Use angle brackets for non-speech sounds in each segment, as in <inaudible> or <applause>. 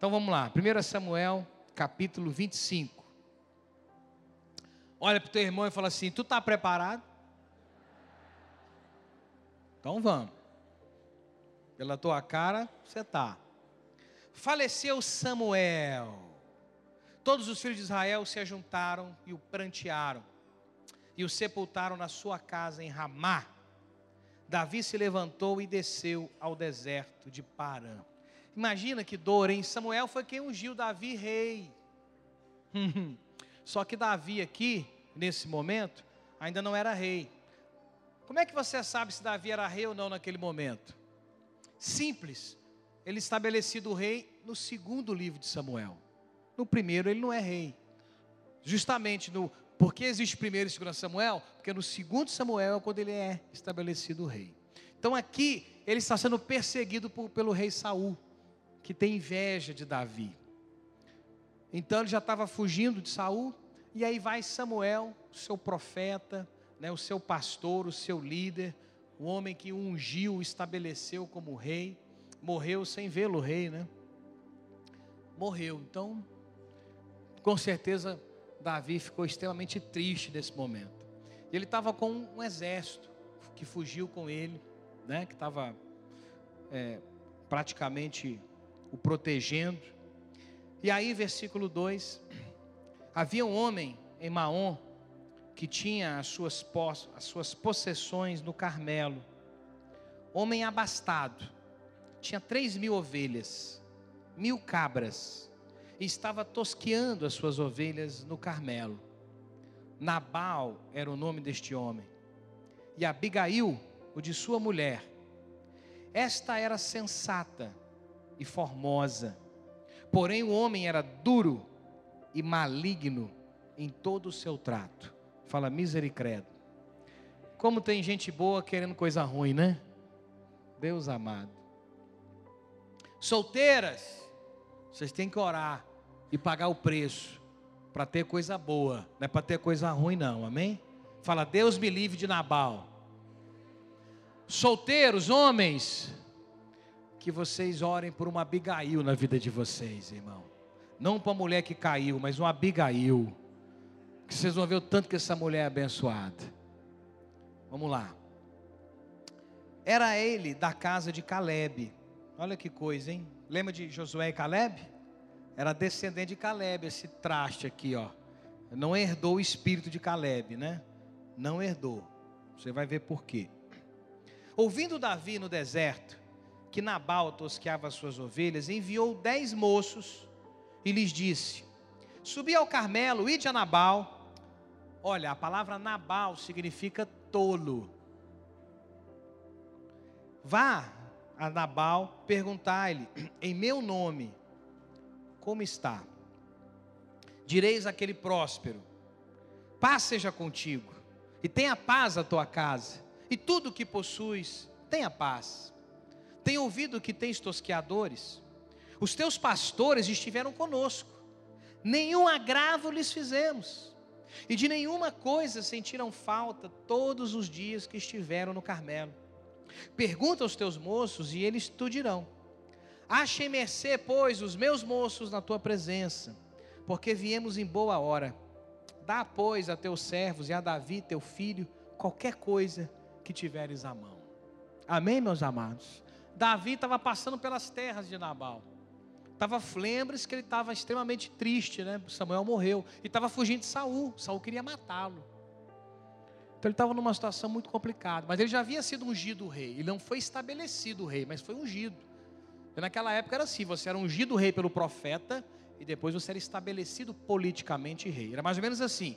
Então vamos lá, 1 Samuel, capítulo 25. Olha para o teu irmão e fala assim: Tu está preparado? Então vamos. Pela tua cara, você está. Faleceu Samuel. Todos os filhos de Israel se ajuntaram e o prantearam, e o sepultaram na sua casa em Ramá. Davi se levantou e desceu ao deserto de Parã. Imagina que dor, hein? Samuel foi quem ungiu Davi rei. <laughs> Só que Davi aqui, nesse momento, ainda não era rei. Como é que você sabe se Davi era rei ou não naquele momento? Simples. Ele estabelecido rei no segundo livro de Samuel. No primeiro ele não é rei. Justamente no por que existe primeiro e segundo Samuel? Porque no segundo Samuel é quando ele é estabelecido rei. Então aqui ele está sendo perseguido por, pelo rei Saul que tem inveja de Davi. Então ele já estava fugindo de Saul, e aí vai Samuel, seu profeta, né, o seu pastor, o seu líder, o homem que ungiu, estabeleceu como rei, morreu sem vê-lo rei, né? Morreu. Então, com certeza, Davi ficou extremamente triste nesse momento. Ele estava com um exército que fugiu com ele, né? Que estava é, praticamente o protegendo. E aí, versículo 2: Havia um homem em Maom que tinha as suas, as suas possessões no Carmelo, homem abastado, tinha três mil ovelhas, mil cabras, e estava tosqueando as suas ovelhas no Carmelo. Nabal era o nome deste homem, e Abigail, o de sua mulher. Esta era sensata e formosa. Porém, o homem era duro e maligno em todo o seu trato. Fala misericórdia. Como tem gente boa querendo coisa ruim, né? Deus amado. Solteiras, vocês têm que orar e pagar o preço para ter coisa boa, não é para ter coisa ruim, não, amém? Fala, Deus me livre de Nabal. Solteiros, homens, que vocês orem por uma Abigail na vida de vocês, irmão. Não para a mulher que caiu, mas uma Abigail. Que vocês vão ver o tanto que essa mulher é abençoada. Vamos lá. Era ele da casa de Caleb. Olha que coisa, hein? Lembra de Josué e Caleb? Era descendente de Caleb, esse traste aqui, ó. Não herdou o espírito de Caleb, né? Não herdou. Você vai ver por quê. Ouvindo Davi no deserto, que Nabal tosqueava suas ovelhas, enviou dez moços e lhes disse: Subi ao Carmelo, ide a Nabal. Olha, a palavra Nabal significa tolo. Vá a Nabal perguntar-lhe, em meu nome, como está? Direis aquele próspero: Paz seja contigo, e tenha paz a tua casa, e tudo o que possuis, tenha paz. Tem ouvido que tens tosqueadores? Os teus pastores estiveram conosco, nenhum agravo lhes fizemos, e de nenhuma coisa sentiram falta todos os dias que estiveram no Carmelo. Pergunta aos teus moços e eles te dirão. Achem mercê, pois, os meus moços na tua presença, porque viemos em boa hora. Dá, pois, a teus servos e a Davi, teu filho, qualquer coisa que tiveres à mão. Amém, meus amados? Davi estava passando pelas terras de Nabal. Estava lembra-se que ele estava extremamente triste, né? Samuel morreu e estava fugindo de Saul. Saul queria matá-lo. Então ele estava numa situação muito complicada. Mas ele já havia sido ungido rei. Ele não foi estabelecido rei, mas foi ungido. E naquela época era assim: você era ungido rei pelo profeta e depois você era estabelecido politicamente rei. Era mais ou menos assim.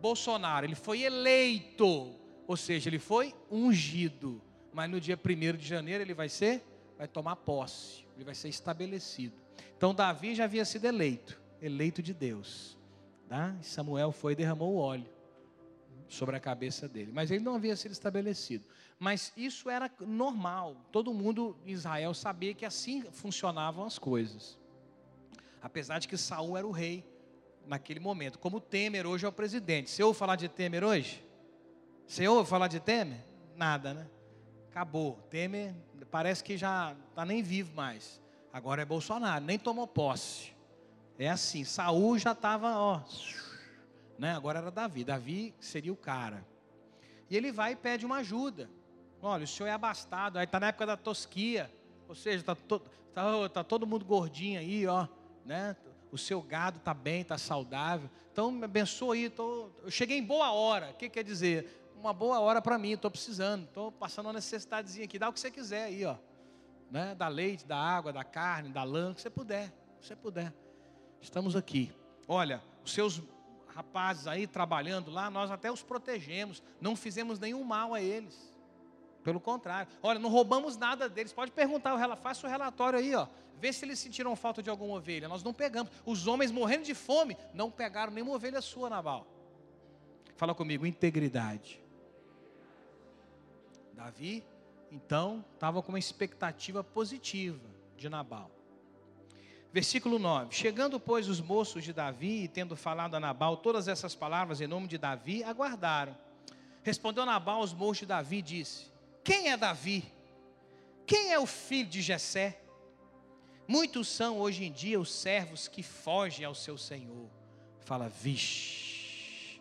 Bolsonaro, ele foi eleito, ou seja, ele foi ungido mas no dia 1 de janeiro ele vai ser, vai tomar posse, ele vai ser estabelecido. Então Davi já havia sido eleito, eleito de Deus. Tá? E Samuel foi e derramou o óleo sobre a cabeça dele, mas ele não havia sido estabelecido. Mas isso era normal, todo mundo em Israel sabia que assim funcionavam as coisas. Apesar de que Saul era o rei naquele momento, como Temer hoje é o presidente. Você ouve falar de Temer hoje? Você ouve falar de Temer? Nada, né? Acabou. Temer parece que já está nem vivo mais. Agora é Bolsonaro, nem tomou posse. É assim, Saul já estava, ó, né? Agora era Davi. Davi seria o cara. E ele vai e pede uma ajuda. Olha, o senhor é abastado, aí está na época da tosquia, ou seja, está to, tá, tá todo mundo gordinho aí, ó, né? O seu gado está bem, está saudável. Então me abençoa aí. Tô, eu cheguei em boa hora. O que quer dizer? Uma boa hora para mim, estou precisando, estou passando uma necessidadezinha aqui. Dá o que você quiser aí, ó. Né? Da leite, da água, da carne, da lã, o que você puder. Se você puder. Estamos aqui. Olha, os seus rapazes aí trabalhando lá, nós até os protegemos, não fizemos nenhum mal a eles. Pelo contrário, olha, não roubamos nada deles. Pode perguntar, faça o relatório aí, ó. Vê se eles sentiram falta de alguma ovelha. Nós não pegamos. Os homens morrendo de fome não pegaram nenhuma ovelha sua, Nabal. Fala comigo, integridade. Davi, então, estava com uma expectativa positiva de Nabal. Versículo 9: Chegando, pois, os moços de Davi, e tendo falado a Nabal todas essas palavras em nome de Davi, aguardaram. Respondeu Nabal aos moços de Davi e disse: Quem é Davi? Quem é o filho de Jessé? Muitos são hoje em dia os servos que fogem ao seu senhor. Fala, vixe,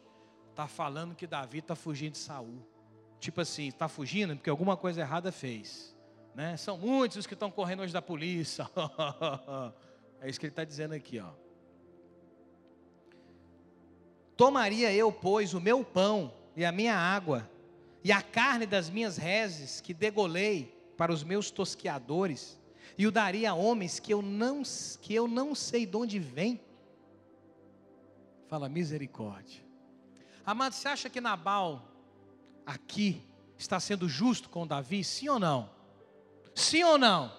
está falando que Davi está fugindo de Saul. Tipo assim, está fugindo porque alguma coisa errada fez. Né? São muitos os que estão correndo hoje da polícia. <laughs> É isso que ele está dizendo aqui, ó. Tomaria eu, pois, o meu pão e a minha água, e a carne das minhas reses que degolei para os meus tosqueadores, e o daria a homens que eu não, que eu não sei de onde vem. Fala misericórdia. Amado, você acha que Nabal aqui está sendo justo com Davi? Sim ou não? Sim ou não?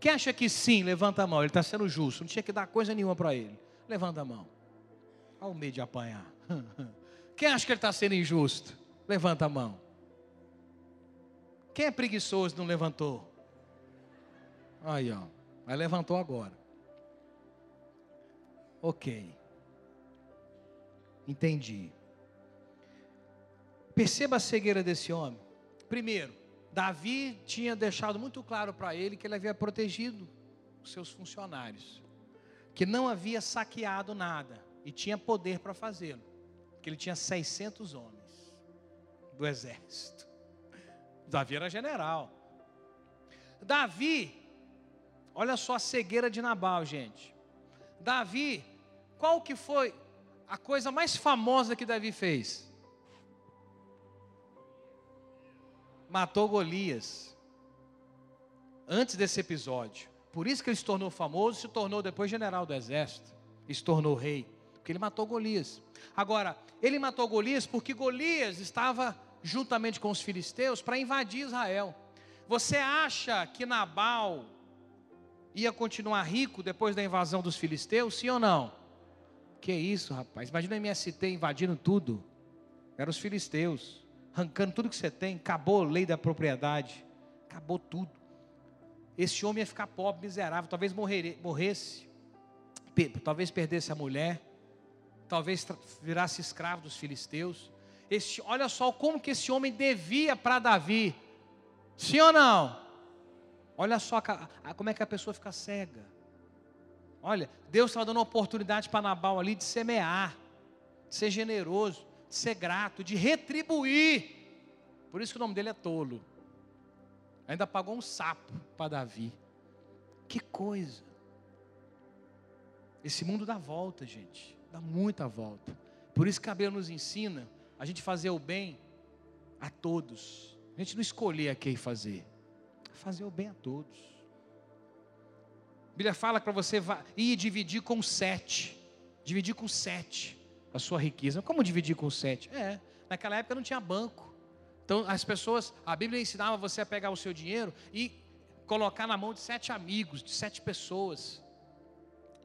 Quem acha que sim, levanta a mão. Ele está sendo justo. Não tinha que dar coisa nenhuma para ele. Levanta a mão. Olha o medo de apanhar. <laughs> Quem acha que ele está sendo injusto? Levanta a mão. Quem é preguiçoso não levantou? Aí, ó. Mas levantou agora. Ok. Entendi. Perceba a cegueira desse homem. Primeiro, Davi tinha deixado muito claro para ele que ele havia protegido os seus funcionários, que não havia saqueado nada e tinha poder para fazê-lo, que ele tinha 600 homens do exército. Davi era general. Davi, olha só a cegueira de Nabal, gente. Davi, qual que foi a coisa mais famosa que Davi fez? Matou Golias. Antes desse episódio. Por isso que ele se tornou famoso, se tornou depois general do exército, e se tornou rei, porque ele matou Golias. Agora, ele matou Golias porque Golias estava juntamente com os filisteus para invadir Israel. Você acha que Nabal ia continuar rico depois da invasão dos filisteus, sim ou não? Que isso, rapaz? Imagina o MST invadindo tudo. Eram os filisteus arrancando tudo que você tem, acabou a lei da propriedade, acabou tudo. Esse homem ia ficar pobre, miserável, talvez morrer, morresse, talvez perdesse a mulher, talvez virasse escravo dos filisteus. Esse, olha só como que esse homem devia para Davi, sim ou não? Olha só como é que a pessoa fica cega. Olha, Deus estava dando uma oportunidade para Nabal ali de semear, de ser generoso ser grato, de retribuir. Por isso que o nome dele é tolo. Ainda pagou um sapo para Davi. Que coisa. Esse mundo dá volta, gente. Dá muita volta. Por isso que a Bíblia nos ensina a gente fazer o bem a todos. A gente não escolher a quem fazer. Fazer o bem a todos. A Bíblia fala para você ir dividir com sete. Dividir com sete a sua riqueza. Como dividir com sete? É, naquela época não tinha banco. Então as pessoas, a Bíblia ensinava você a pegar o seu dinheiro e colocar na mão de sete amigos, de sete pessoas.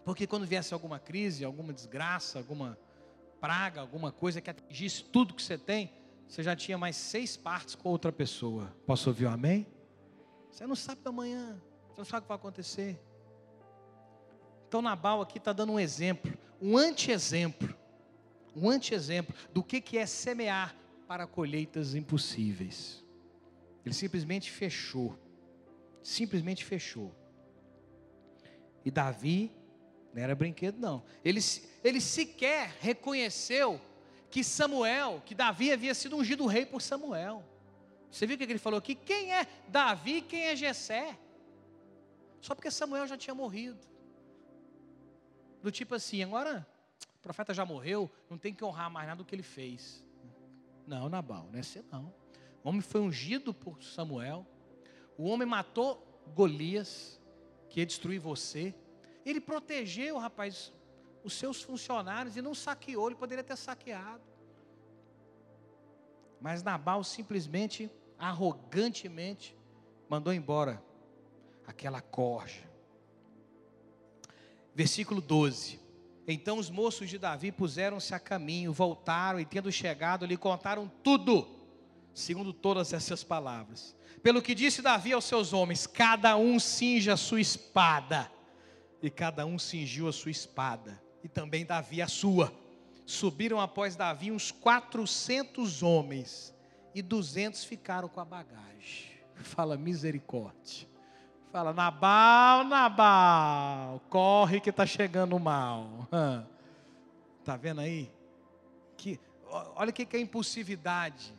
Porque quando viesse alguma crise, alguma desgraça, alguma praga, alguma coisa que atingisse tudo que você tem, você já tinha mais seis partes com outra pessoa. Posso ouvir um amém? Você não sabe da manhã, você não sabe o que vai acontecer. Então Nabal aqui está dando um exemplo, um anti-exemplo um anti-exemplo do que, que é semear para colheitas impossíveis. Ele simplesmente fechou. Simplesmente fechou. E Davi não era brinquedo, não. Ele, ele sequer reconheceu que Samuel, que Davi havia sido ungido rei por Samuel. Você viu o que ele falou aqui? Quem é Davi quem é Jessé? Só porque Samuel já tinha morrido. Do tipo assim, agora profeta já morreu, não tem que honrar mais nada do que ele fez. Não, Nabal, não é assim não. O homem foi ungido por Samuel. O homem matou Golias, que ia destruir você. Ele protegeu, rapaz, os seus funcionários e não saqueou, ele poderia ter saqueado. Mas Nabal simplesmente, arrogantemente, mandou embora aquela corja. Versículo 12. Então os moços de Davi puseram-se a caminho, voltaram e, tendo chegado, lhe contaram tudo, segundo todas essas palavras. Pelo que disse Davi aos seus homens: cada um cinja a sua espada. E cada um cingiu a sua espada, e também Davi a sua. Subiram após Davi uns 400 homens, e 200 ficaram com a bagagem. Fala misericórdia. Fala, Nabal, Nabal, corre que está chegando o mal. Está vendo aí? Que, olha o que, que a impulsividade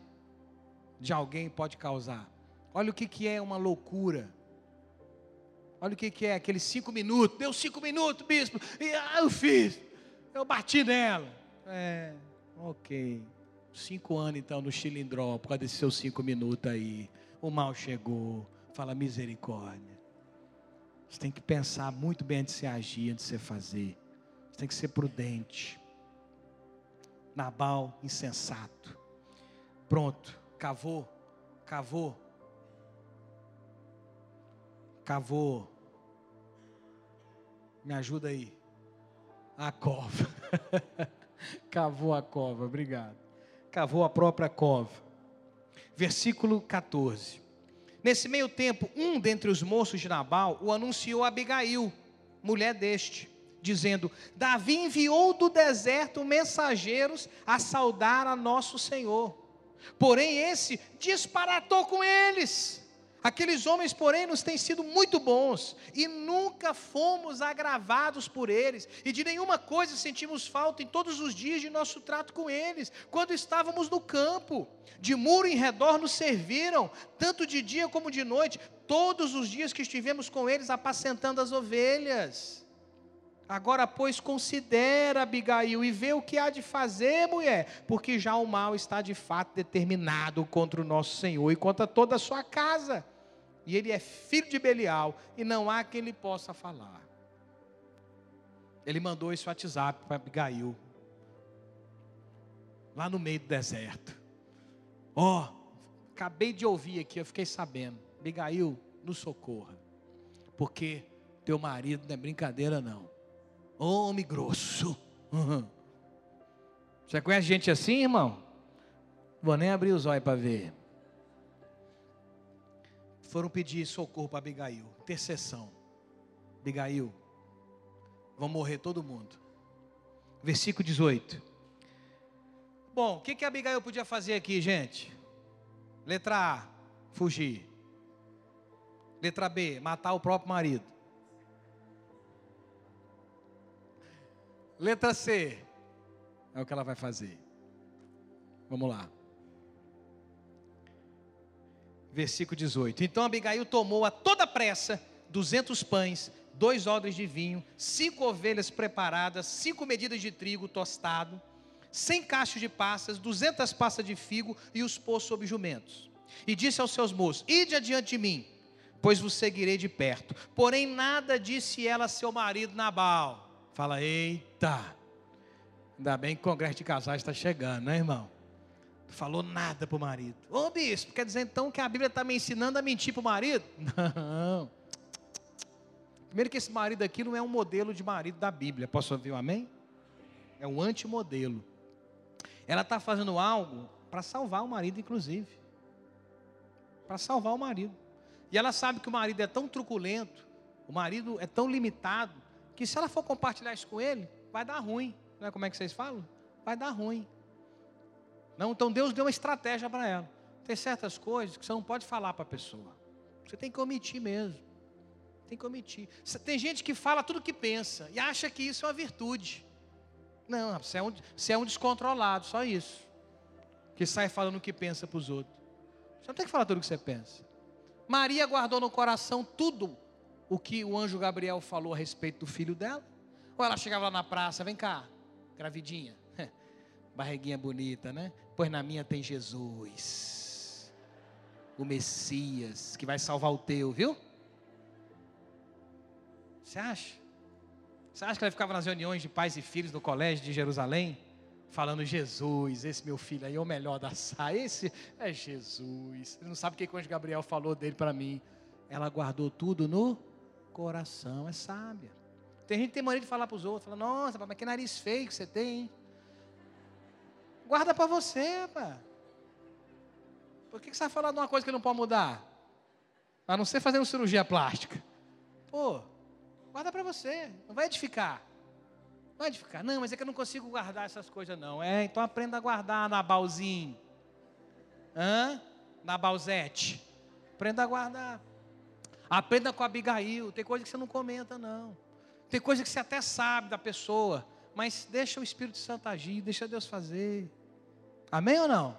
de alguém pode causar. Olha o que, que é uma loucura. Olha o que, que é aqueles cinco minutos. Deu cinco minutos, bispo. E ah, eu fiz. Eu bati nela. É, ok. Cinco anos então no chilindró, por causa desses seus cinco minutos aí. O mal chegou. Fala misericórdia. Você tem que pensar muito bem antes de você agir, antes de você fazer. Você tem que ser prudente. Nabal, insensato. Pronto, cavou, cavou. Cavou. Me ajuda aí. A cova. <laughs> cavou a cova, obrigado. Cavou a própria cova. Versículo 14. Nesse meio tempo, um dentre os moços de Nabal o anunciou a Abigail, mulher deste, dizendo: Davi enviou do deserto mensageiros a saudar a nosso Senhor. Porém, esse disparatou com eles. Aqueles homens, porém, nos têm sido muito bons e nunca fomos agravados por eles, e de nenhuma coisa sentimos falta em todos os dias de nosso trato com eles, quando estávamos no campo. De muro em redor nos serviram, tanto de dia como de noite, todos os dias que estivemos com eles apacentando as ovelhas. Agora, pois, considera, Abigail, e vê o que há de fazer, mulher, porque já o mal está de fato determinado contra o nosso Senhor e contra toda a sua casa e ele é filho de Belial, e não há quem lhe possa falar. Ele mandou esse WhatsApp para Abigail, lá no meio do deserto. Ó, oh, acabei de ouvir aqui, eu fiquei sabendo. Abigail, nos socorra, porque teu marido não é brincadeira, não. Homem grosso. Uhum. Você conhece gente assim, irmão? Vou nem abrir os olhos para ver foram pedir socorro para Abigail, intercessão. Abigail, vão morrer todo mundo. Versículo 18. Bom, o que, que Abigail podia fazer aqui, gente? Letra A, fugir. Letra B, matar o próprio marido. Letra C, é o que ela vai fazer. Vamos lá versículo 18. Então Abigail tomou a toda pressa duzentos pães, dois odres de vinho, cinco ovelhas preparadas, cinco medidas de trigo tostado, cem cachos de passas, duzentas passas de figo e os pôs sobre jumentos. E disse aos seus moços: Ide adiante de mim, pois vos seguirei de perto. Porém, nada disse ela a seu marido Nabal. Fala, eita, ainda bem que o congresso de casais está chegando, né, irmão? falou nada para o marido. Ô bispo, quer dizer então que a Bíblia está me ensinando a mentir para o marido? <laughs> Não. Primeiro que esse marido aqui não é um modelo de marido da Bíblia. Posso ouvir um amém? É um antimodelo. Ela está fazendo algo para salvar o marido, inclusive. Para salvar o marido. E ela sabe que o marido é tão truculento, o marido é tão limitado, que se ela for compartilhar isso com ele, vai dar ruim. Não é como é que vocês falam? Vai dar ruim. Não, então Deus deu uma estratégia para ela. Tem certas coisas que você não pode falar para a pessoa. Você tem que omitir mesmo. tem que omitir. Tem gente que fala tudo o que pensa e acha que isso é uma virtude. Não, você é um, você é um descontrolado, só isso. Que sai falando o que pensa para os outros. Você não tem que falar tudo o que você pensa. Maria guardou no coração tudo o que o anjo Gabriel falou a respeito do filho dela. Ou ela chegava lá na praça, vem cá, gravidinha, <laughs> barriguinha bonita, né? Pois na minha tem Jesus, o Messias, que vai salvar o teu, viu? Você acha? Você acha que ela ficava nas reuniões de pais e filhos do colégio de Jerusalém? Falando, Jesus, esse meu filho aí é o melhor da saia, <laughs> esse é Jesus. Ele não sabe o que o anjo Gabriel falou dele para mim. Ela guardou tudo no coração, é sábia. Tem gente que tem mania de falar para os outros, fala, nossa, mas que nariz feio que você tem, hein? Guarda para você, pá. Por que você vai falar de uma coisa que não pode mudar? A não ser fazendo cirurgia plástica. Pô, Guarda para você, não vai edificar. Não vai edificar. Não, mas é que eu não consigo guardar essas coisas, não. É, então aprenda a guardar na balzinho. Hã? Na balzete. Aprenda a guardar. Aprenda com a Abigail. Tem coisa que você não comenta, não. Tem coisa que você até sabe da pessoa. Mas deixa o Espírito Santo agir, deixa Deus fazer. Amém ou não?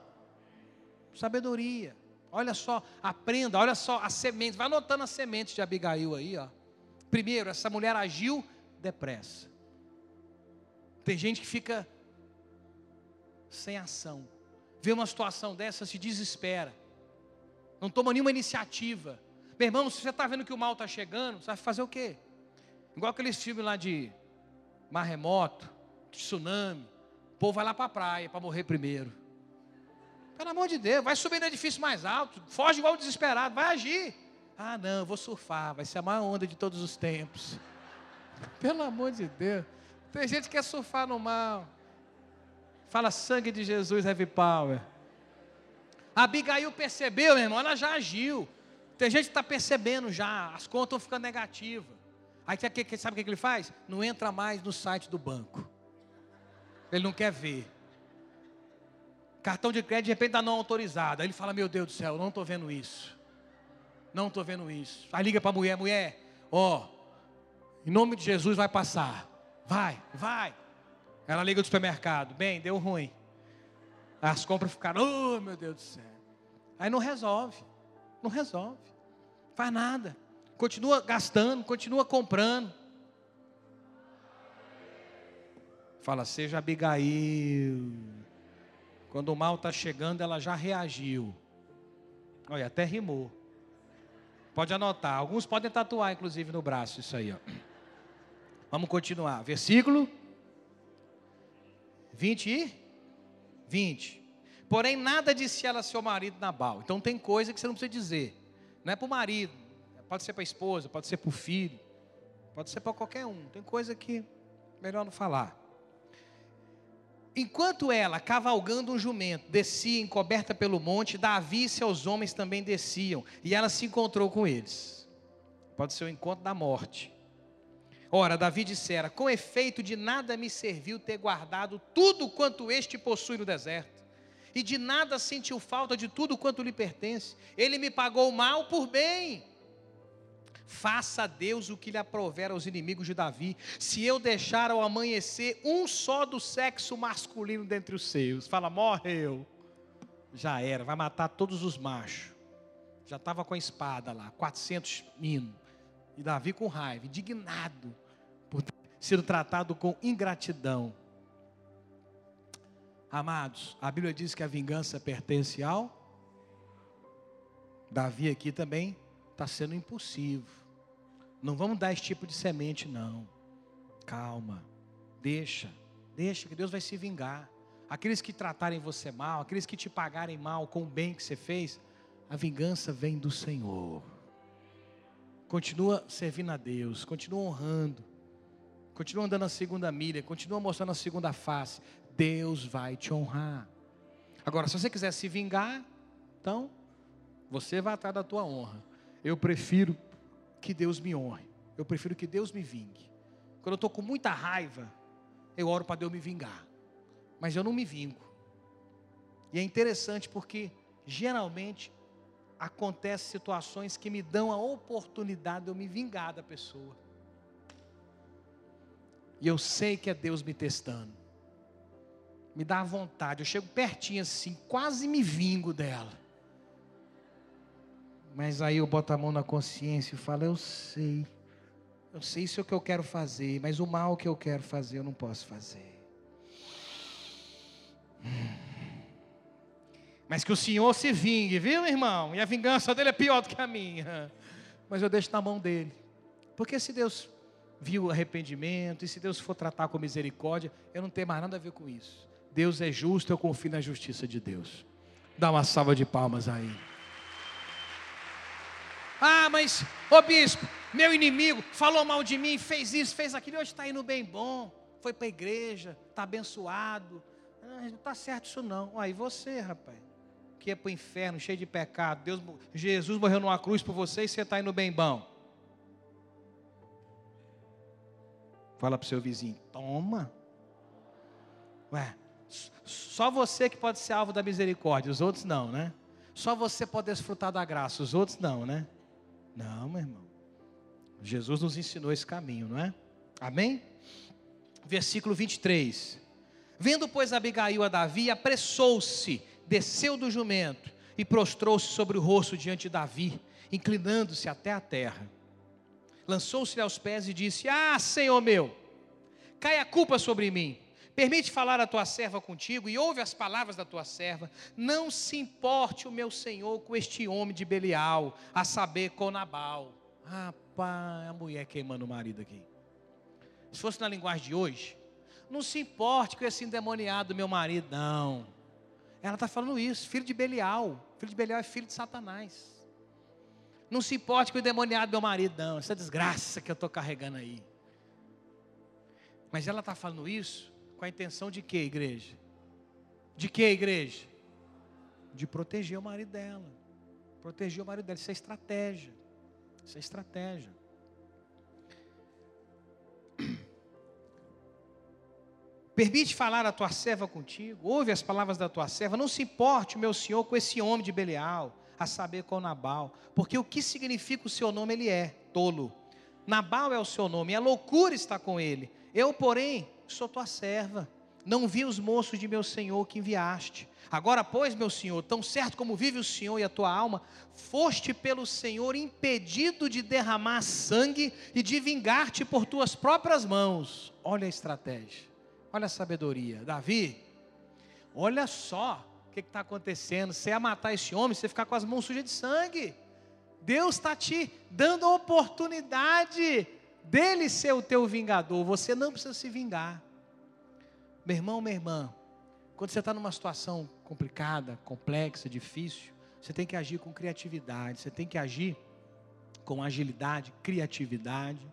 Sabedoria. Olha só, aprenda, olha só as sementes. Vai anotando as sementes de Abigail aí, ó. Primeiro, essa mulher agiu depressa. Tem gente que fica sem ação. Vê uma situação dessa, se desespera. Não toma nenhuma iniciativa. Meu irmão, se você está vendo que o mal está chegando, você vai fazer o quê? Igual aqueles filmes lá de marremoto, tsunami. O povo vai lá para a praia para morrer primeiro. Pelo amor de Deus, vai subir no edifício mais alto, foge igual desesperado, vai agir. Ah, não, vou surfar, vai ser a maior onda de todos os tempos. <laughs> Pelo amor de Deus. Tem gente que quer surfar no mal. Fala sangue de Jesus, heavy power. Abigail percebeu, meu irmão, ela já agiu. Tem gente que está percebendo já, as contas estão ficando negativas. Aí sabe o que ele faz? Não entra mais no site do banco. Ele não quer ver. Cartão de crédito de repente está não autorizado. Aí ele fala: Meu Deus do céu, não estou vendo isso. Não estou vendo isso. Aí liga para a mulher, mulher, ó, em nome de Jesus vai passar. Vai, vai. Ela liga do supermercado, bem, deu ruim. As compras ficaram, oh meu Deus do céu. Aí não resolve, não resolve, faz nada. Continua gastando, continua comprando. Fala, seja Abigail. Quando o mal está chegando, ela já reagiu. Olha, até rimou. Pode anotar. Alguns podem tatuar, inclusive, no braço, isso aí. Ó. Vamos continuar. Versículo 20 e 20. Porém, nada disse ela a seu marido Nabal. Então tem coisa que você não precisa dizer. Não é para o marido, pode ser para a esposa, pode ser para o filho, pode ser para qualquer um. Tem coisa que melhor não falar. Enquanto ela, cavalgando um jumento, descia encoberta pelo monte, Davi e seus homens também desciam, e ela se encontrou com eles. Pode ser o encontro da morte. Ora, Davi dissera: Com efeito, de nada me serviu ter guardado tudo quanto este possui no deserto, e de nada sentiu falta de tudo quanto lhe pertence. Ele me pagou mal por bem Faça a Deus o que lhe aprover aos inimigos de Davi, se eu deixar ao amanhecer um só do sexo masculino dentre os seus. Fala, morreu. Já era, vai matar todos os machos. Já estava com a espada lá, 400 minos. E Davi com raiva, indignado por ter sido tratado com ingratidão. Amados, a Bíblia diz que a vingança pertence ao. Davi aqui também está sendo impulsivo. Não vamos dar esse tipo de semente, não. Calma. Deixa. Deixa que Deus vai se vingar. Aqueles que tratarem você mal, aqueles que te pagarem mal com o bem que você fez, a vingança vem do Senhor. Continua servindo a Deus, continua honrando, continua andando a segunda milha, continua mostrando a segunda face. Deus vai te honrar. Agora, se você quiser se vingar, então você vai atrás da tua honra. Eu prefiro que Deus me honre. Eu prefiro que Deus me vingue. Quando eu estou com muita raiva, eu oro para Deus me vingar. Mas eu não me vingo. E é interessante porque, geralmente, acontecem situações que me dão a oportunidade de eu me vingar da pessoa. E eu sei que é Deus me testando. Me dá vontade. Eu chego pertinho assim, quase me vingo dela. Mas aí eu boto a mão na consciência e falo: Eu sei. Eu sei isso é o que eu quero fazer, mas o mal que eu quero fazer eu não posso fazer. Mas que o Senhor se vingue, viu, irmão? E a vingança dele é pior do que a minha. Mas eu deixo na mão dele. Porque se Deus viu arrependimento, e se Deus for tratar com misericórdia, eu não tenho mais nada a ver com isso. Deus é justo, eu confio na justiça de Deus. Dá uma salva de palmas aí. Ah, mas, ô bispo, meu inimigo falou mal de mim, fez isso, fez aquilo, hoje está indo bem bom, foi para a igreja, está abençoado. Ah, não está certo isso não. Aí você, rapaz, que é para o inferno, cheio de pecado, Deus, Jesus morreu numa cruz por você e você está indo bem bom. Fala para o seu vizinho, toma. Ué, só você que pode ser alvo da misericórdia, os outros não, né? Só você pode desfrutar da graça, os outros não, né? Não, meu irmão. Jesus nos ensinou esse caminho, não é? Amém? Versículo 23. Vendo, pois, Abigail a Davi, apressou-se, desceu do jumento e prostrou-se sobre o rosto diante de Davi, inclinando-se até a terra lançou-se-lhe aos pés e disse: Ah, Senhor meu, cai a culpa sobre mim. Permite falar a tua serva contigo e ouve as palavras da tua serva. Não se importe o meu senhor com este homem de Belial, a saber, com Nabal. Rapaz, a mulher queimando o marido aqui. Se fosse na linguagem de hoje, não se importe com esse endemoniado meu marido, não. Ela está falando isso, filho de Belial. Filho de Belial é filho de Satanás. Não se importe com o demoniado do meu marido, não. Essa desgraça que eu estou carregando aí. Mas ela está falando isso com a intenção de quê, igreja? De quê, igreja? De proteger o marido dela. Proteger o marido dela. Isso é estratégia. Isso é estratégia. <clears throat> Permite falar a tua serva contigo, ouve as palavras da tua serva, não se importe, meu senhor, com esse homem de Belial, a saber com Nabal, porque o que significa o seu nome ele é tolo. Nabal é o seu nome, a loucura está com ele. Eu, porém, sou tua serva. Não vi os moços de meu senhor que enviaste. Agora, pois, meu senhor, tão certo como vive o senhor e a tua alma, foste pelo senhor impedido de derramar sangue e de vingar-te por tuas próprias mãos. Olha a estratégia, olha a sabedoria. Davi, olha só, o que está acontecendo? Você ia matar esse homem, você ficar com as mãos sujas de sangue. Deus está te dando a oportunidade dele ser o teu vingador. Você não precisa se vingar. Meu irmão, minha irmã, quando você está numa situação complicada, complexa, difícil, você tem que agir com criatividade, você tem que agir com agilidade, criatividade,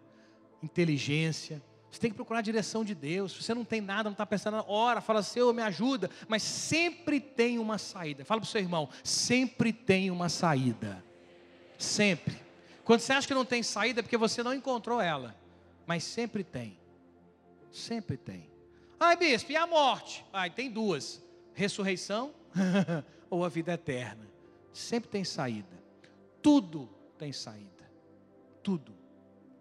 inteligência. Você tem que procurar a direção de Deus. Se você não tem nada, não está pensando, ora, fala, Senhor, me ajuda. Mas sempre tem uma saída. Fala para o seu irmão, sempre tem uma saída. Sempre. Quando você acha que não tem saída, é porque você não encontrou ela. Mas sempre tem. Sempre tem. Ai, bispo, e a morte? Ai, tem duas: ressurreição <laughs> ou a vida eterna. Sempre tem saída. Tudo tem saída. Tudo.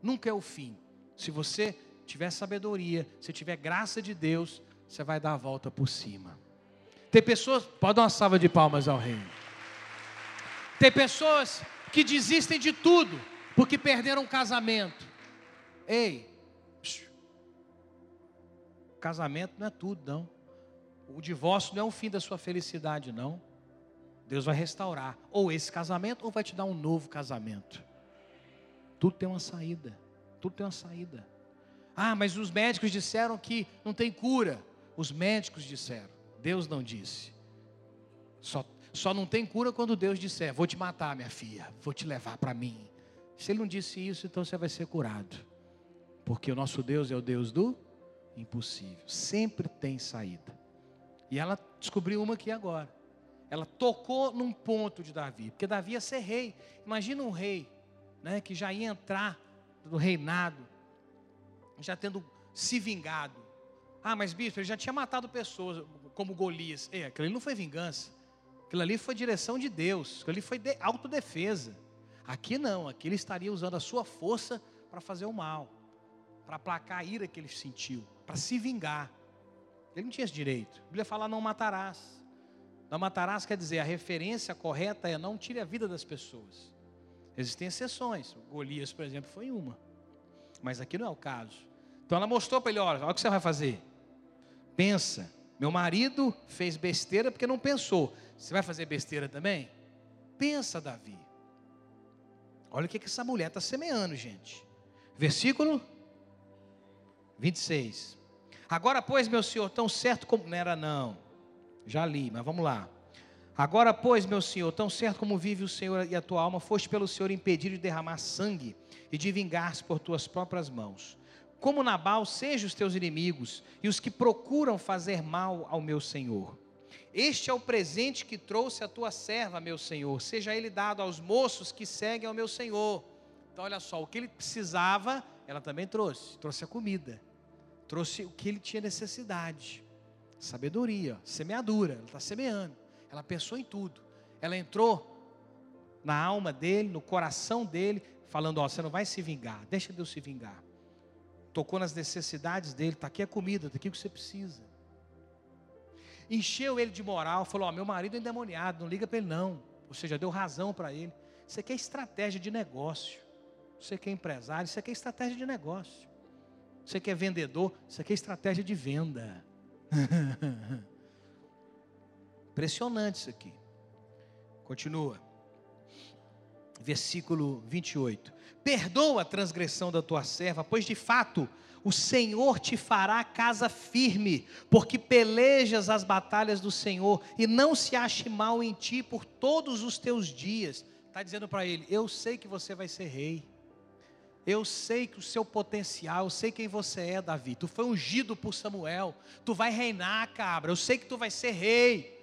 Nunca é o fim. Se você tiver sabedoria, se tiver graça de Deus, você vai dar a volta por cima. Tem pessoas, pode dar uma salva de palmas ao rei. Tem pessoas que desistem de tudo porque perderam um casamento. Ei, casamento não é tudo, não. O divórcio não é o fim da sua felicidade, não. Deus vai restaurar ou esse casamento ou vai te dar um novo casamento. Tudo tem uma saída. Tudo tem uma saída. Ah, mas os médicos disseram que não tem cura. Os médicos disseram, Deus não disse. Só, só não tem cura quando Deus disser: Vou te matar, minha filha, vou te levar para mim. Se Ele não disse isso, então você vai ser curado. Porque o nosso Deus é o Deus do impossível. Sempre tem saída. E ela descobriu uma aqui agora. Ela tocou num ponto de Davi, porque Davi ia ser rei. Imagina um rei, né, que já ia entrar no reinado já tendo se vingado. Ah, mas bispo, ele já tinha matado pessoas, como Golias. É, aquilo não foi vingança. Aquilo ali foi direção de Deus, aquilo ali foi de autodefesa. Aqui não, aqui ele estaria usando a sua força para fazer o mal, para aplacar a ira que ele sentiu, para se vingar. Ele não tinha esse direito. A Bíblia fala: não matarás. Não matarás quer dizer, a referência correta é não tire a vida das pessoas. Existem exceções. Golias, por exemplo, foi uma. Mas aqui não é o caso. Então ela mostrou para ele: olha, olha o que você vai fazer. Pensa. Meu marido fez besteira porque não pensou. Você vai fazer besteira também? Pensa, Davi. Olha o que, essa mulher está semeando, gente. Versículo 26. Agora, pois, meu senhor, tão certo como. Não era, não. Já li, mas vamos lá. Agora, pois, meu senhor, tão certo como vive o Senhor e a tua alma, foste pelo Senhor impedido de derramar sangue e de vingar-se por tuas próprias mãos. Como Nabal, seja os teus inimigos e os que procuram fazer mal ao meu senhor. Este é o presente que trouxe a tua serva, meu senhor. Seja ele dado aos moços que seguem ao meu senhor. Então, olha só, o que ele precisava, ela também trouxe. Trouxe a comida. Trouxe o que ele tinha necessidade. Sabedoria, semeadura. Ela está semeando. Ela pensou em tudo. Ela entrou na alma dele, no coração dele, falando: Ó, você não vai se vingar, deixa Deus se vingar. Tocou nas necessidades dele, está aqui a comida, está aqui o que você precisa encheu ele de moral, falou: Ó, meu marido é endemoniado, não liga para ele não. Ou seja, deu razão para ele. Isso aqui é estratégia de negócio. Você que é empresário, isso aqui é estratégia de negócio. Você que é vendedor, isso aqui é estratégia de venda. <laughs> Impressionante isso aqui. Continua. Versículo 28. Perdoa a transgressão da tua serva, pois de fato o Senhor te fará casa firme, porque pelejas as batalhas do Senhor, e não se ache mal em ti por todos os teus dias. Está dizendo para ele: Eu sei que você vai ser rei. Eu sei que o seu potencial, eu sei quem você é, Davi. Tu foi ungido por Samuel. Tu vai reinar, cabra. Eu sei que tu vai ser rei.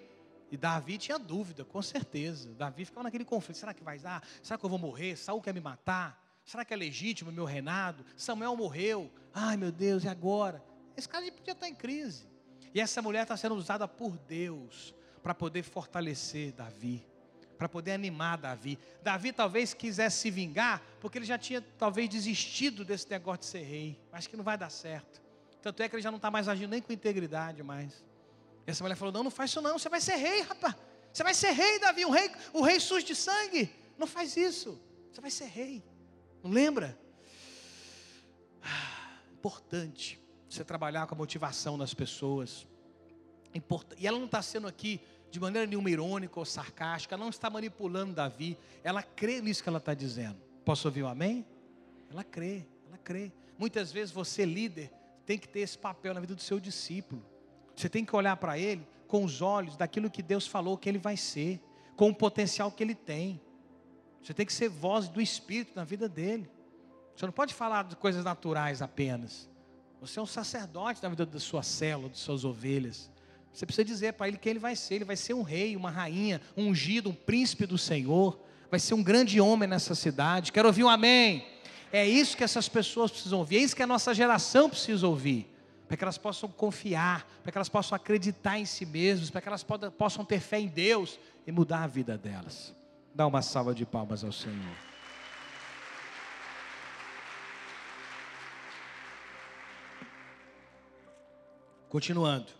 E Davi tinha dúvida, com certeza. Davi ficava naquele conflito: será que vai dar? Será que eu vou morrer? Saul quer me matar? Será que é legítimo o meu reinado? Samuel morreu. Ai meu Deus, e agora? Esse cara podia estar em crise. E essa mulher está sendo usada por Deus para poder fortalecer Davi, para poder animar Davi. Davi talvez quisesse se vingar, porque ele já tinha talvez desistido desse negócio de ser rei. Acho que não vai dar certo. Tanto é que ele já não está mais agindo nem com integridade mais. E essa mulher falou: Não, não faz isso não, você vai ser rei, rapaz. Você vai ser rei, Davi, um rei, o rei sujo de sangue. Não faz isso. Você vai ser rei. Não lembra? Importante você trabalhar com a motivação das pessoas. E ela não está sendo aqui de maneira nenhuma irônica ou sarcástica, ela não está manipulando Davi, ela crê nisso que ela está dizendo. Posso ouvir um amém? Ela crê, ela crê. Muitas vezes você, líder, tem que ter esse papel na vida do seu discípulo. Você tem que olhar para ele com os olhos daquilo que Deus falou que ele vai ser, com o potencial que ele tem. Você tem que ser voz do Espírito na vida dele. Você não pode falar de coisas naturais apenas. Você é um sacerdote na vida da sua célula, das suas ovelhas. Você precisa dizer para ele quem ele vai ser. Ele vai ser um rei, uma rainha, um ungido, um príncipe do Senhor. Vai ser um grande homem nessa cidade. Quero ouvir um amém. É isso que essas pessoas precisam ouvir. É isso que a nossa geração precisa ouvir. Para que elas possam confiar, para que elas possam acreditar em si mesmas, para que elas possam ter fé em Deus e mudar a vida delas. Dá uma salva de palmas ao Senhor. Continuando.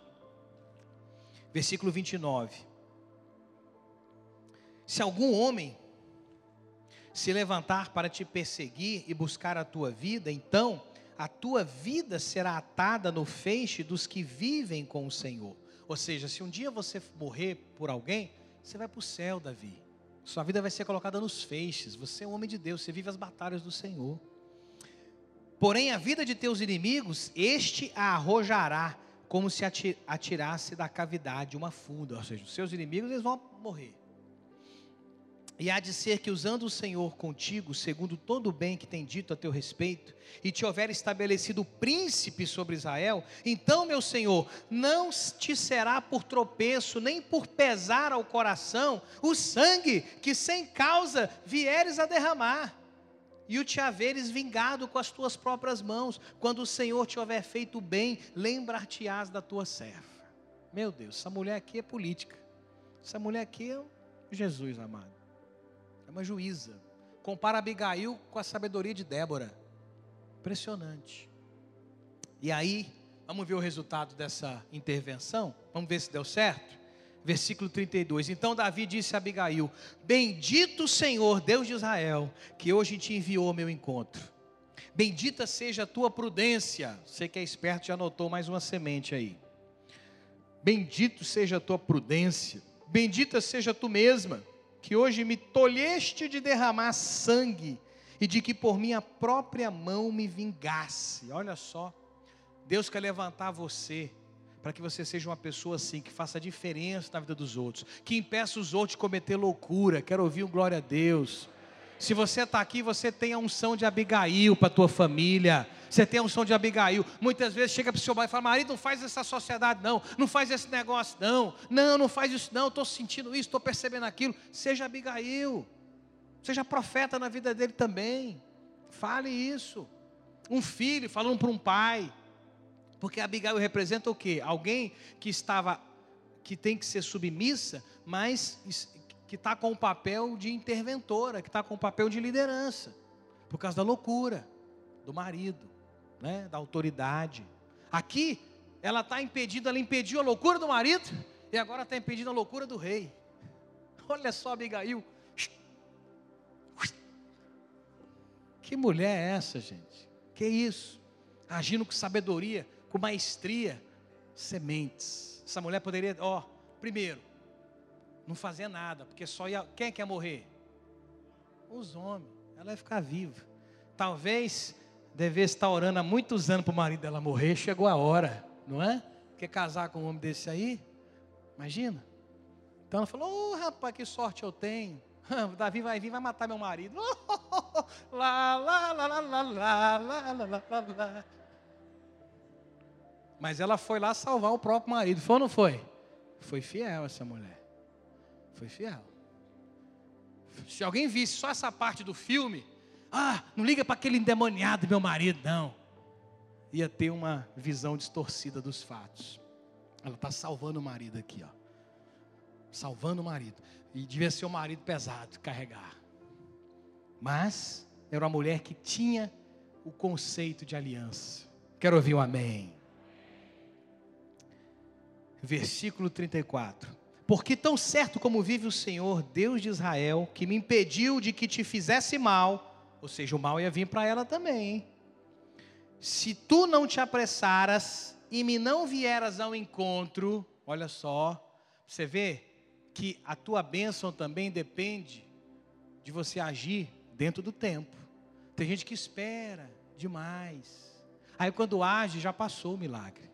Versículo 29. Se algum homem se levantar para te perseguir e buscar a tua vida, então a tua vida será atada no feixe dos que vivem com o Senhor. Ou seja, se um dia você morrer por alguém, você vai para o céu, Davi. Sua vida vai ser colocada nos feixes. Você é um homem de Deus, você vive as batalhas do Senhor. Porém, a vida de teus inimigos, este a arrojará, como se atirasse da cavidade uma funda. Ou seja, os seus inimigos eles vão morrer. E há de ser que, usando o Senhor contigo, segundo todo o bem que tem dito a teu respeito, e te houver estabelecido príncipe sobre Israel, então, meu Senhor, não te será por tropeço, nem por pesar ao coração, o sangue que sem causa vieres a derramar, e o te haveres vingado com as tuas próprias mãos, quando o Senhor te houver feito bem, lembrar-te-ás da tua serva. Meu Deus, essa mulher aqui é política. Essa mulher aqui é Jesus, amado. É uma juíza. Compara Abigail com a sabedoria de Débora. Impressionante. E aí, vamos ver o resultado dessa intervenção? Vamos ver se deu certo? Versículo 32. Então Davi disse a Abigail: Bendito o Senhor, Deus de Israel, que hoje te enviou ao meu encontro. Bendita seja a tua prudência. Você que é esperto já anotou mais uma semente aí. Bendito seja a tua prudência. Bendita seja tu mesma, que hoje me tolheste de derramar sangue e de que por minha própria mão me vingasse. Olha só, Deus quer levantar você para que você seja uma pessoa assim, que faça diferença na vida dos outros, que impeça os outros de cometer loucura. Quero ouvir um glória a Deus. Se você está aqui, você tem a unção de Abigail para a tua família. Você tem a unção de Abigail. Muitas vezes chega para o seu pai e fala: Marido, não faz essa sociedade, não. Não faz esse negócio, não. Não, não faz isso, não. Estou sentindo isso, estou percebendo aquilo. Seja Abigail. Seja profeta na vida dele também. Fale isso. Um filho falando para um pai. Porque Abigail representa o quê? Alguém que estava, que tem que ser submissa, mas que está com o papel de interventora, que está com o papel de liderança, por causa da loucura do marido, né, da autoridade. Aqui, ela está impedindo, ela impediu a loucura do marido e agora está impedindo a loucura do rei. <laughs> Olha só, Abigail. Que mulher é essa, gente? Que isso? Agindo com sabedoria, com maestria, sementes. Essa mulher poderia, ó, primeiro, não fazia nada, porque só ia. Quem quer morrer? Os homens. Ela ia ficar viva. Talvez devesse estar orando há muitos anos para o marido dela morrer, chegou a hora, não é? Quer casar com um homem desse aí? Imagina. Então ela falou: oh, rapaz, que sorte eu tenho. <laughs> Davi vai vir, vai matar meu marido. <laughs> lá, lá, lá, lá, lá, lá, lá, lá, lá, lá. Mas ela foi lá salvar o próprio marido. Foi ou não foi? Foi fiel essa mulher. Foi fiel. Se alguém visse só essa parte do filme, ah, não liga para aquele endemoniado meu marido, não. Ia ter uma visão distorcida dos fatos. Ela está salvando o marido aqui, ó. Salvando o marido. E devia ser um marido pesado carregar. Mas era uma mulher que tinha o conceito de aliança. Quero ouvir um amém. Versículo 34. Porque tão certo como vive o Senhor, Deus de Israel, que me impediu de que te fizesse mal, ou seja, o mal ia vir para ela também. Hein? Se tu não te apressaras e me não vieras ao encontro, olha só, você vê que a tua bênção também depende de você agir dentro do tempo. Tem gente que espera demais. Aí quando age, já passou o milagre.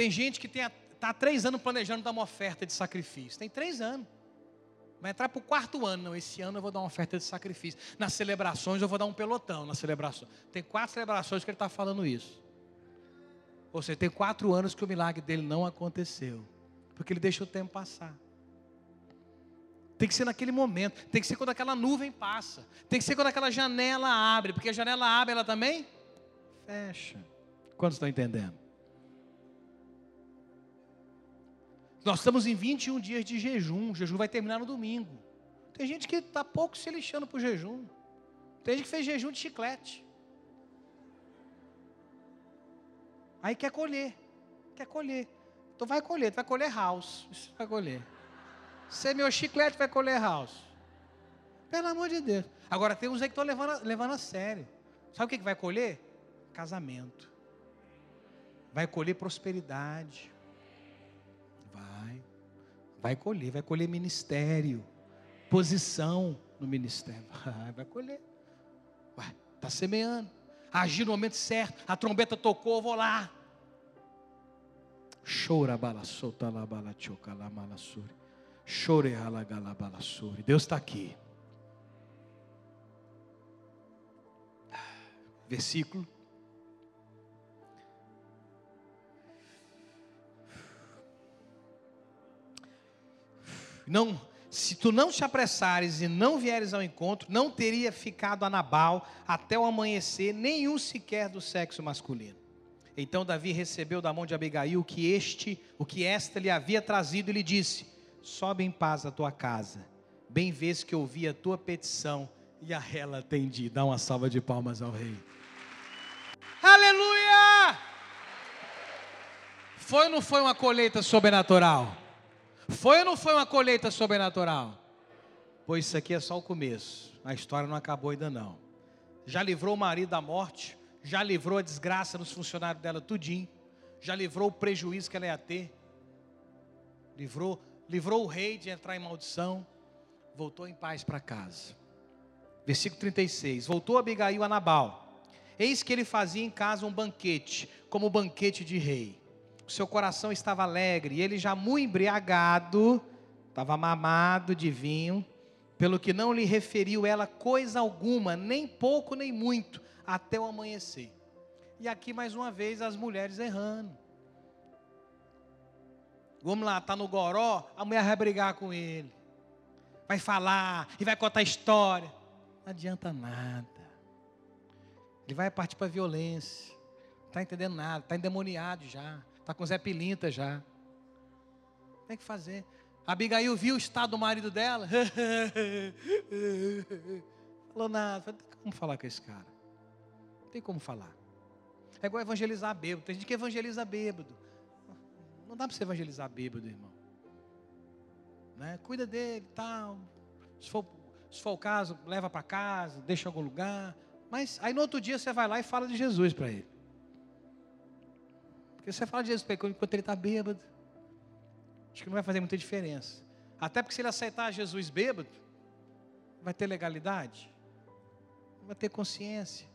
Tem gente que está há três anos planejando dar uma oferta de sacrifício. Tem três anos. Vai entrar para o quarto ano. Não, esse ano eu vou dar uma oferta de sacrifício. Nas celebrações eu vou dar um pelotão na celebração. Tem quatro celebrações que ele está falando isso. Ou seja, tem quatro anos que o milagre dele não aconteceu. Porque ele deixa o tempo passar. Tem que ser naquele momento. Tem que ser quando aquela nuvem passa. Tem que ser quando aquela janela abre. Porque a janela abre, ela também fecha. Quantos estão entendendo? Nós estamos em 21 dias de jejum. O jejum vai terminar no domingo. Tem gente que está pouco se lixando para o jejum. Tem gente que fez jejum de chiclete. Aí quer colher. Quer colher. Então vai colher. Tu vai colher house. Isso vai colher. Se é meu chiclete, vai colher house. Pelo amor de Deus. Agora tem uns aí que estão levando, levando a sério. Sabe o que, que vai colher? Casamento. Vai colher prosperidade. Vai colher, vai colher ministério, posição no ministério. <laughs> Vai, colher. Vai, está semeando. Agir no momento certo. A trombeta tocou, vou lá. Chora bala solta la bala choca la malassuri. Chore halagala balassuri. Deus está aqui. Versículo não, se tu não te apressares e não vieres ao encontro, não teria ficado a Nabal até o amanhecer nenhum sequer do sexo masculino. Então Davi recebeu da mão de Abigail o que este, o que esta lhe havia trazido e lhe disse: Sobe em paz à tua casa. Bem vês que ouvi a tua petição e a ela atendi. Dá uma salva de palmas ao rei. Aleluia! Foi ou não foi uma colheita sobrenatural? Foi ou não foi uma colheita sobrenatural? Pois isso aqui é só o começo. A história não acabou ainda não. Já livrou o marido da morte, já livrou a desgraça nos funcionários dela tudinho, já livrou o prejuízo que ela ia ter, livrou, livrou o rei de entrar em maldição, voltou em paz para casa. Versículo 36. Voltou Abigail a Nabal. Eis que ele fazia em casa um banquete, como banquete de rei. Seu coração estava alegre, e ele já muito embriagado, estava mamado de vinho, pelo que não lhe referiu ela coisa alguma, nem pouco nem muito, até o amanhecer. E aqui mais uma vez as mulheres errando. Vamos lá, está no goró, a mulher vai brigar com ele. Vai falar e vai contar história. Não adianta nada. Ele vai partir para a violência. Não está entendendo nada, está endemoniado já. Está com Zé Pilinta já. Tem que fazer. Abigail viu o estado do marido dela. <laughs> Falou nada. Falei, tem como falar com esse cara? Não tem como falar. É igual evangelizar bêbado. Tem gente que evangeliza bêbado. Não dá para você evangelizar bêbado, irmão. Né? Cuida dele, tal. Se for, se for o caso, leva para casa, deixa em algum lugar. Mas aí no outro dia você vai lá e fala de Jesus para ele. Porque você fala de Jesus ele enquanto ele está bêbado. Acho que não vai fazer muita diferença. Até porque se ele aceitar Jesus bêbado, vai ter legalidade, vai ter consciência.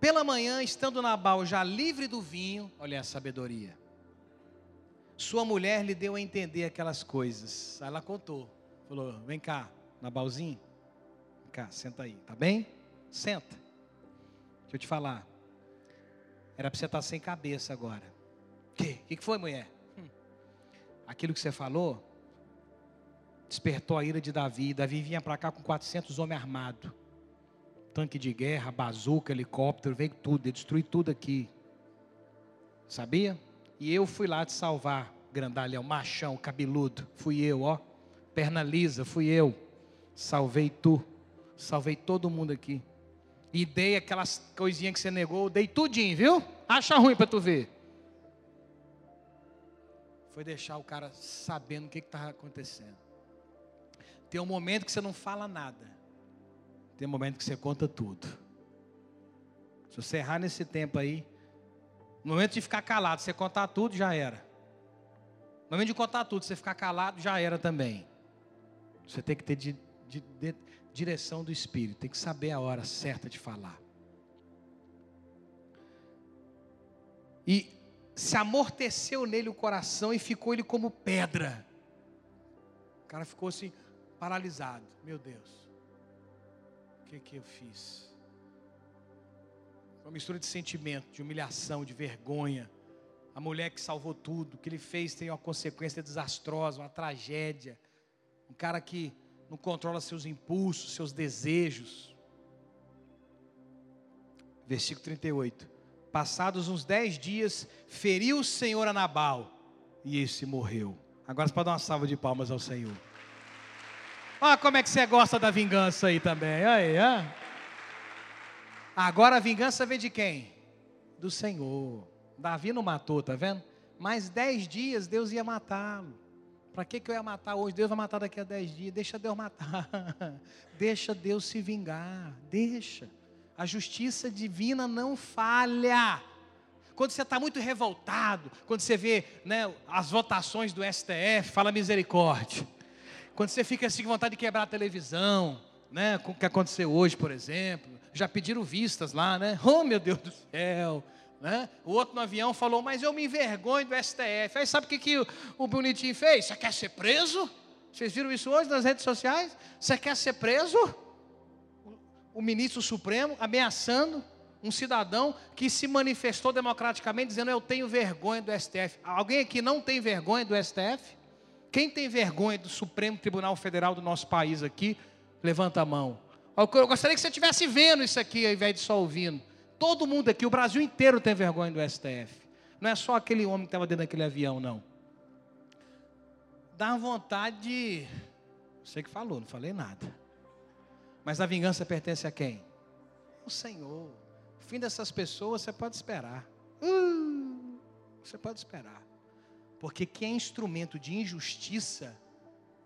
Pela manhã, estando Nabal já livre do vinho, olha a sabedoria. Sua mulher lhe deu a entender aquelas coisas. Aí ela contou. Falou: Vem cá, Nabalzinho. Vem cá, senta aí. Tá bem? Senta. Deixa eu te falar. Era para você estar sem cabeça agora. O que? O que foi, mulher? Hum. Aquilo que você falou despertou a ira de Davi. Davi vinha para cá com 400 homens armados. Tanque de guerra, bazuca, helicóptero, veio tudo, destruiu tudo aqui. Sabia? E eu fui lá te salvar, grandalhão, machão, cabeludo. Fui eu, ó. Perna lisa, fui eu. Salvei tu. Salvei todo mundo aqui. E dei aquelas coisinhas que você negou, dei tudinho, viu? Acha ruim para tu ver. Foi deixar o cara sabendo o que estava acontecendo. Tem um momento que você não fala nada. Tem um momento que você conta tudo. Se você errar nesse tempo aí, no momento de ficar calado, você contar tudo, já era. No momento de contar tudo, você ficar calado, já era também. Você tem que ter de, de, de, direção do Espírito, tem que saber a hora certa de falar. E se amorteceu nele o coração e ficou ele como pedra. O cara ficou assim, paralisado. Meu Deus, o que, que eu fiz? Uma mistura de sentimento, de humilhação, de vergonha. A mulher que salvou tudo, o que ele fez tem uma consequência desastrosa, uma tragédia. Um cara que não controla seus impulsos, seus desejos. Versículo 38. Passados uns dez dias, feriu o Senhor a Nabal e esse morreu. Agora você pode dar uma salva de palmas ao Senhor. Olha como é que você gosta da vingança aí também. Aí. Agora a vingança vem de quem? Do Senhor. Davi não matou, tá vendo? Mais dez dias Deus ia matá-lo. Para que, que eu ia matar hoje? Deus vai matar daqui a dez dias. Deixa Deus matar. <laughs> Deixa Deus se vingar. Deixa. A justiça divina não falha. Quando você está muito revoltado, quando você vê né, as votações do STF, fala misericórdia. Quando você fica assim com vontade de quebrar a televisão, né, com o que aconteceu hoje, por exemplo, já pediram vistas lá, né? Oh meu Deus do céu! Né? O outro no avião falou, mas eu me envergonho do STF. Aí sabe o que, que o, o bonitinho fez? Você quer ser preso? Vocês viram isso hoje nas redes sociais? Você quer ser preso? o ministro Supremo ameaçando um cidadão que se manifestou democraticamente dizendo eu tenho vergonha do STF. Alguém aqui não tem vergonha do STF? Quem tem vergonha do Supremo Tribunal Federal do nosso país aqui, levanta a mão. Eu gostaria que você estivesse vendo isso aqui ao invés de só ouvindo. Todo mundo aqui, o Brasil inteiro tem vergonha do STF. Não é só aquele homem que estava dentro daquele avião, não. Dá vontade de. Você que falou, não falei nada. Mas a vingança pertence a quem? O Senhor. O fim dessas pessoas você pode esperar. Uh, você pode esperar. Porque quem é instrumento de injustiça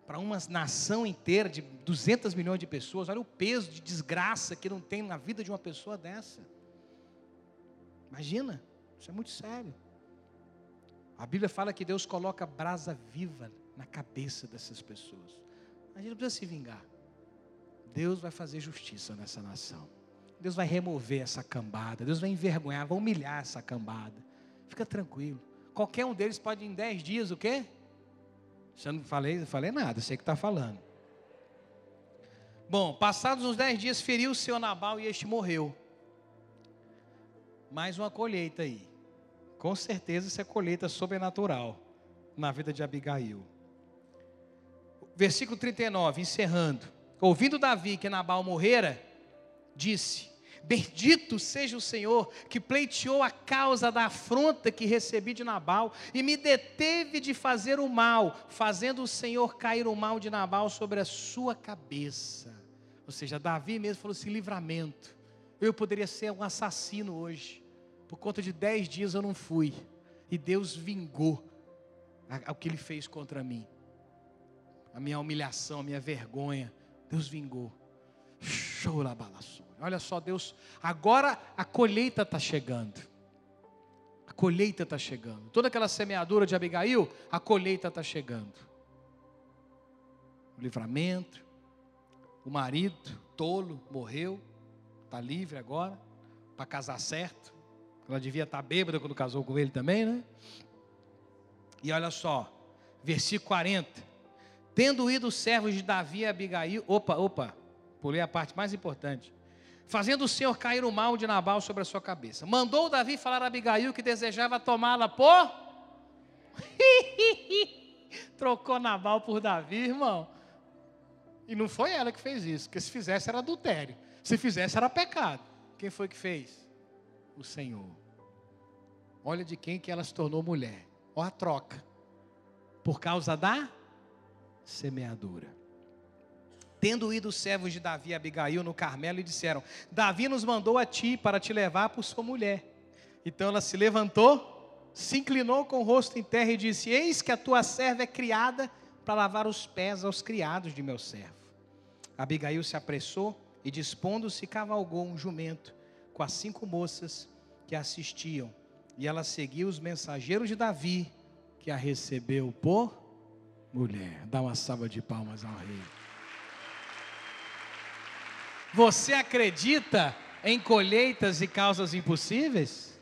para uma nação inteira de 200 milhões de pessoas, olha o peso de desgraça que não tem na vida de uma pessoa dessa. Imagina, isso é muito sério. A Bíblia fala que Deus coloca brasa viva na cabeça dessas pessoas. A gente não precisa se vingar. Deus vai fazer justiça nessa nação. Deus vai remover essa cambada. Deus vai envergonhar, vai humilhar essa cambada. Fica tranquilo. Qualquer um deles pode em dez dias o quê? Eu não falei, não falei nada, sei que está falando. Bom, passados uns dez dias, feriu o seu Nabal e este morreu. Mais uma colheita aí. Com certeza isso é colheita sobrenatural na vida de Abigail. Versículo 39, encerrando. Ouvindo Davi que Nabal morrera, disse: Bendito seja o Senhor que pleiteou a causa da afronta que recebi de Nabal e me deteve de fazer o mal, fazendo o Senhor cair o mal de Nabal sobre a sua cabeça. Ou seja, Davi mesmo falou assim: livramento. Eu poderia ser um assassino hoje, por conta de dez dias eu não fui, e Deus vingou o que ele fez contra mim, a minha humilhação, a minha vergonha. Deus vingou. Olha só, Deus, agora a colheita está chegando. A colheita está chegando. Toda aquela semeadura de Abigail, a colheita está chegando. O livramento, o marido, tolo, morreu, está livre agora, para casar certo. Ela devia estar tá bêbada quando casou com ele também, né? E olha só, versículo 40. Tendo ido os servos de Davi e Abigail, opa, opa, pulei a parte mais importante fazendo o Senhor cair o mal de Nabal sobre a sua cabeça. Mandou Davi falar a Abigail que desejava tomá-la por. <laughs> Trocou Nabal por Davi, irmão. E não foi ela que fez isso, porque se fizesse era adultério. Se fizesse era pecado. Quem foi que fez? O Senhor. Olha de quem que ela se tornou mulher. Olha a troca. Por causa da semeadura. Tendo ido os servos de Davi a Abigail no Carmelo e disseram: Davi nos mandou a ti para te levar por sua mulher. Então ela se levantou, se inclinou com o rosto em terra e disse: Eis que a tua serva é criada para lavar os pés aos criados de meu servo. Abigail se apressou e, dispondo-se, cavalgou um jumento com as cinco moças que assistiam. E ela seguiu os mensageiros de Davi, que a recebeu por mulher. Dá uma salva de palmas ao rei. Você acredita em colheitas e causas impossíveis?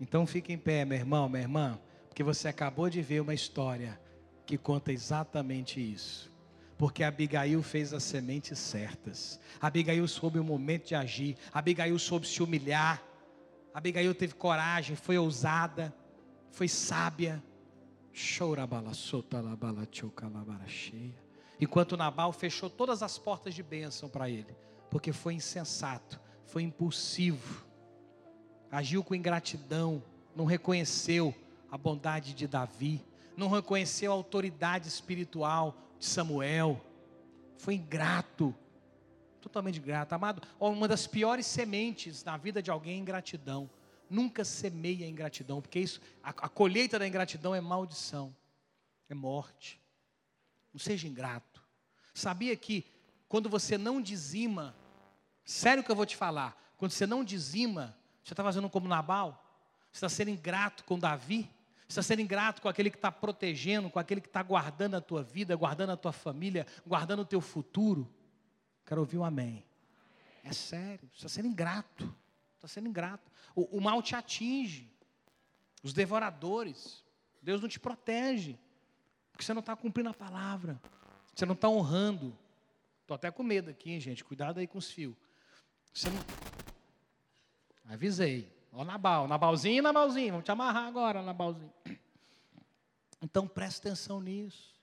Então fique em pé, meu irmão, minha irmã, porque você acabou de ver uma história que conta exatamente isso. Porque Abigail fez as sementes certas. Abigail soube o momento de agir. Abigail soube se humilhar. Abigail teve coragem, foi ousada, foi sábia. Enquanto Nabal fechou todas as portas de bênção para ele porque foi insensato, foi impulsivo, agiu com ingratidão, não reconheceu a bondade de Davi, não reconheceu a autoridade espiritual de Samuel, foi ingrato, totalmente ingrato, amado. Uma das piores sementes na vida de alguém é ingratidão. Nunca semeia ingratidão, porque isso, a, a colheita da ingratidão é maldição, é morte. Não seja ingrato. Sabia que quando você não dizima Sério que eu vou te falar. Quando você não dizima, você está fazendo como Nabal? Você está sendo ingrato com Davi? Você está sendo ingrato com aquele que está protegendo, com aquele que está guardando a tua vida, guardando a tua família, guardando o teu futuro? Quero ouvir um amém. É sério, você está sendo ingrato. Está sendo ingrato. O, o mal te atinge. Os devoradores. Deus não te protege. Porque você não está cumprindo a palavra. Você não está honrando. Estou até com medo aqui, hein, gente. Cuidado aí com os fios. Você não... Avisei. Ó, Nabal, Nabalzinho, Nabalzinho, vamos te amarrar agora, Nabalzinho. <clears throat> Então preste atenção nisso.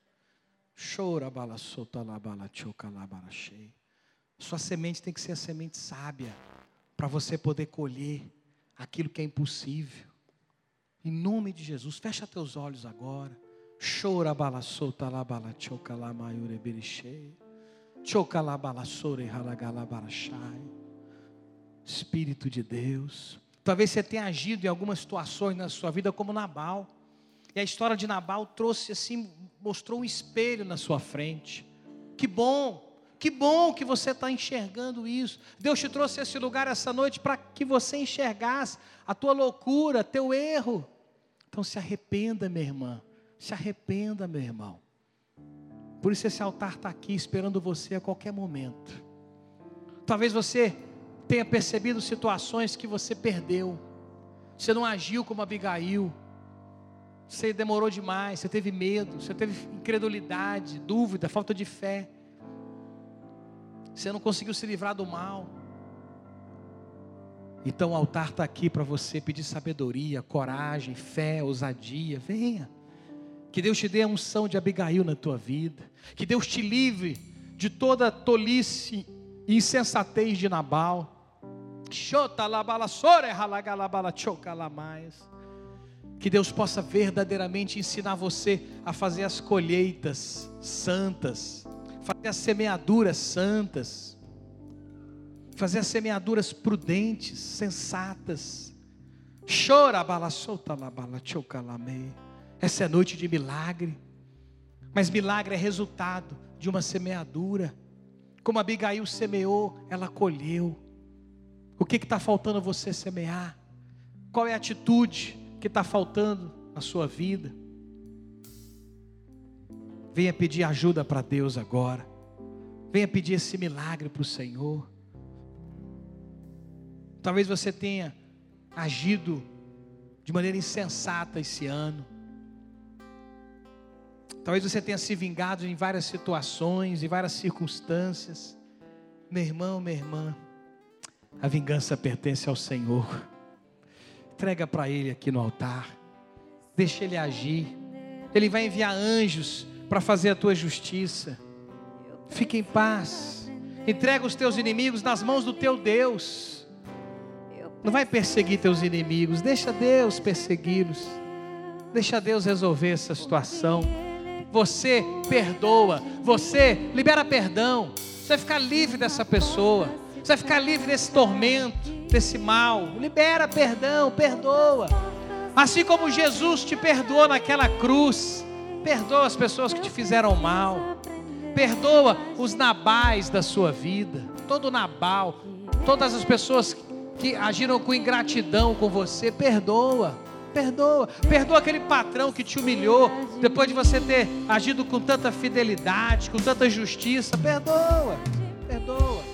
Chora, bala solta bala choca bala cheia. Sua semente tem que ser a semente sábia, para você poder colher aquilo que é impossível. Em nome de Jesus, fecha teus olhos agora. Chora bala solta lá bala choca lá maiure berichei. Choca lá bala sore barachai. Espírito de Deus. Talvez você tenha agido em algumas situações na sua vida como Nabal. E a história de Nabal trouxe assim, mostrou um espelho na sua frente. Que bom, que bom que você está enxergando isso. Deus te trouxe esse lugar essa noite para que você enxergasse a tua loucura, teu erro. Então se arrependa, minha irmã. Se arrependa, meu irmão. Por isso esse altar está aqui esperando você a qualquer momento. Talvez você tenha percebido situações que você perdeu. Você não agiu como Abigail. Você demorou demais, você teve medo, você teve incredulidade, dúvida, falta de fé. Você não conseguiu se livrar do mal. Então o altar está aqui para você pedir sabedoria, coragem, fé, ousadia. Venha. Que Deus te dê a unção de Abigail na tua vida. Que Deus te livre de toda tolice e insensatez de Nabal. Que Deus possa verdadeiramente ensinar você a fazer as colheitas santas, fazer as semeaduras santas, fazer as semeaduras prudentes, sensatas. Chora, bala solta la bala. Essa é noite de milagre. Mas milagre é resultado de uma semeadura. Como Abigail semeou, ela colheu. O que está faltando você semear? Qual é a atitude que está faltando na sua vida? Venha pedir ajuda para Deus agora. Venha pedir esse milagre para o Senhor. Talvez você tenha agido de maneira insensata esse ano. Talvez você tenha se vingado em várias situações, em várias circunstâncias. Meu irmão, minha irmã, a vingança pertence ao Senhor. Entrega para Ele aqui no altar. Deixa Ele agir. Ele vai enviar anjos para fazer a tua justiça. Fique em paz. Entrega os teus inimigos nas mãos do teu Deus. Não vai perseguir teus inimigos. Deixa Deus persegui-los. Deixa Deus resolver essa situação você perdoa, você libera perdão, você vai ficar livre dessa pessoa, você vai ficar livre desse tormento, desse mal. Libera perdão, perdoa. Assim como Jesus te perdoou naquela cruz, perdoa as pessoas que te fizeram mal, perdoa os nabais da sua vida, todo nabal, todas as pessoas que agiram com ingratidão com você, perdoa. Perdoa. Perdoa aquele patrão que te humilhou depois de você ter agido com tanta fidelidade, com tanta justiça. Perdoa.